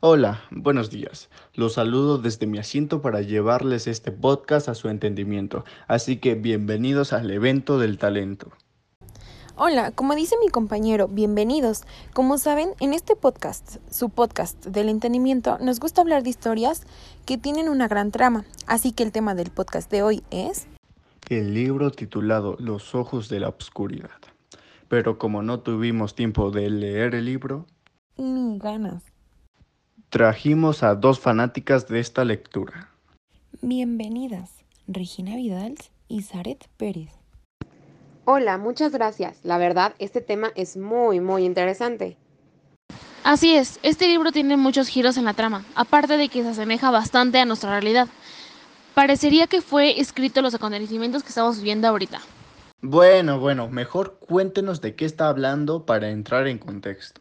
Hola, buenos días. Los saludo desde mi asiento para llevarles este podcast a su entendimiento. Así que bienvenidos al evento del talento. Hola, como dice mi compañero, bienvenidos. Como saben, en este podcast, su podcast del entendimiento, nos gusta hablar de historias que tienen una gran trama. Así que el tema del podcast de hoy es... El libro titulado Los ojos de la oscuridad. Pero como no tuvimos tiempo de leer el libro... Ni ganas. Trajimos a dos fanáticas de esta lectura. Bienvenidas, Regina Vidal y Zaret Pérez. Hola, muchas gracias. La verdad, este tema es muy, muy interesante. Así es, este libro tiene muchos giros en la trama, aparte de que se asemeja bastante a nuestra realidad. Parecería que fue escrito los acontecimientos que estamos viviendo ahorita. Bueno, bueno, mejor cuéntenos de qué está hablando para entrar en contexto.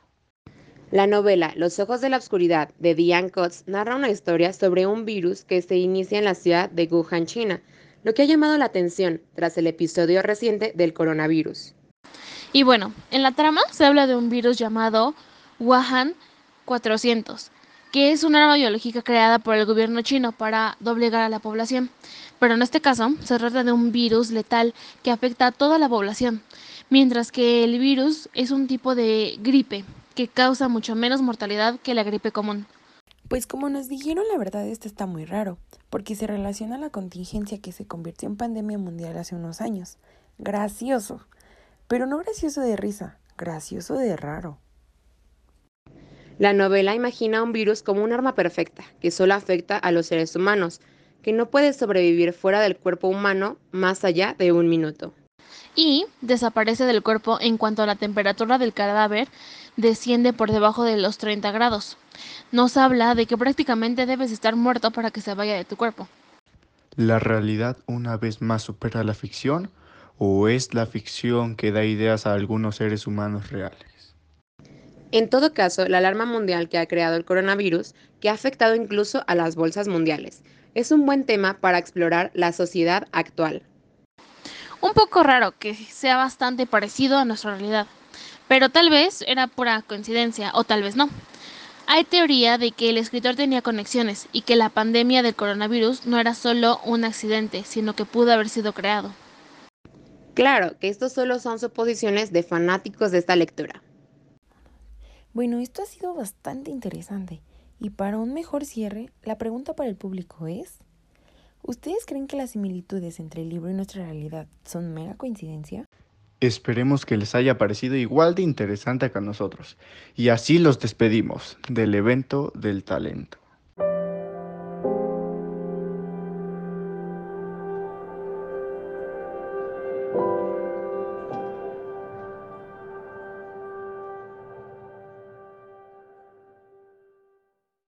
La novela Los ojos de la oscuridad de Diane Kotz narra una historia sobre un virus que se inicia en la ciudad de Wuhan, China, lo que ha llamado la atención tras el episodio reciente del coronavirus. Y bueno, en la trama se habla de un virus llamado Wuhan 400, que es un arma biológica creada por el gobierno chino para doblegar a la población. Pero en este caso se trata de un virus letal que afecta a toda la población, mientras que el virus es un tipo de gripe que causa mucho menos mortalidad que la gripe común. Pues como nos dijeron, la verdad esto está muy raro, porque se relaciona a la contingencia que se convirtió en pandemia mundial hace unos años. Gracioso. Pero no gracioso de risa, gracioso de raro. La novela imagina un virus como un arma perfecta, que solo afecta a los seres humanos, que no puede sobrevivir fuera del cuerpo humano más allá de un minuto. Y desaparece del cuerpo en cuanto la temperatura del cadáver desciende por debajo de los 30 grados. Nos habla de que prácticamente debes estar muerto para que se vaya de tu cuerpo. ¿La realidad una vez más supera la ficción o es la ficción que da ideas a algunos seres humanos reales? En todo caso, la alarma mundial que ha creado el coronavirus, que ha afectado incluso a las bolsas mundiales, es un buen tema para explorar la sociedad actual. Un poco raro que sea bastante parecido a nuestra realidad, pero tal vez era pura coincidencia o tal vez no. Hay teoría de que el escritor tenía conexiones y que la pandemia del coronavirus no era solo un accidente, sino que pudo haber sido creado. Claro que estos solo son suposiciones de fanáticos de esta lectura. Bueno, esto ha sido bastante interesante. Y para un mejor cierre, la pregunta para el público es, ¿ustedes creen que las similitudes entre el libro y nuestra realidad son mera coincidencia? Esperemos que les haya parecido igual de interesante que a nosotros. Y así los despedimos del evento del talento.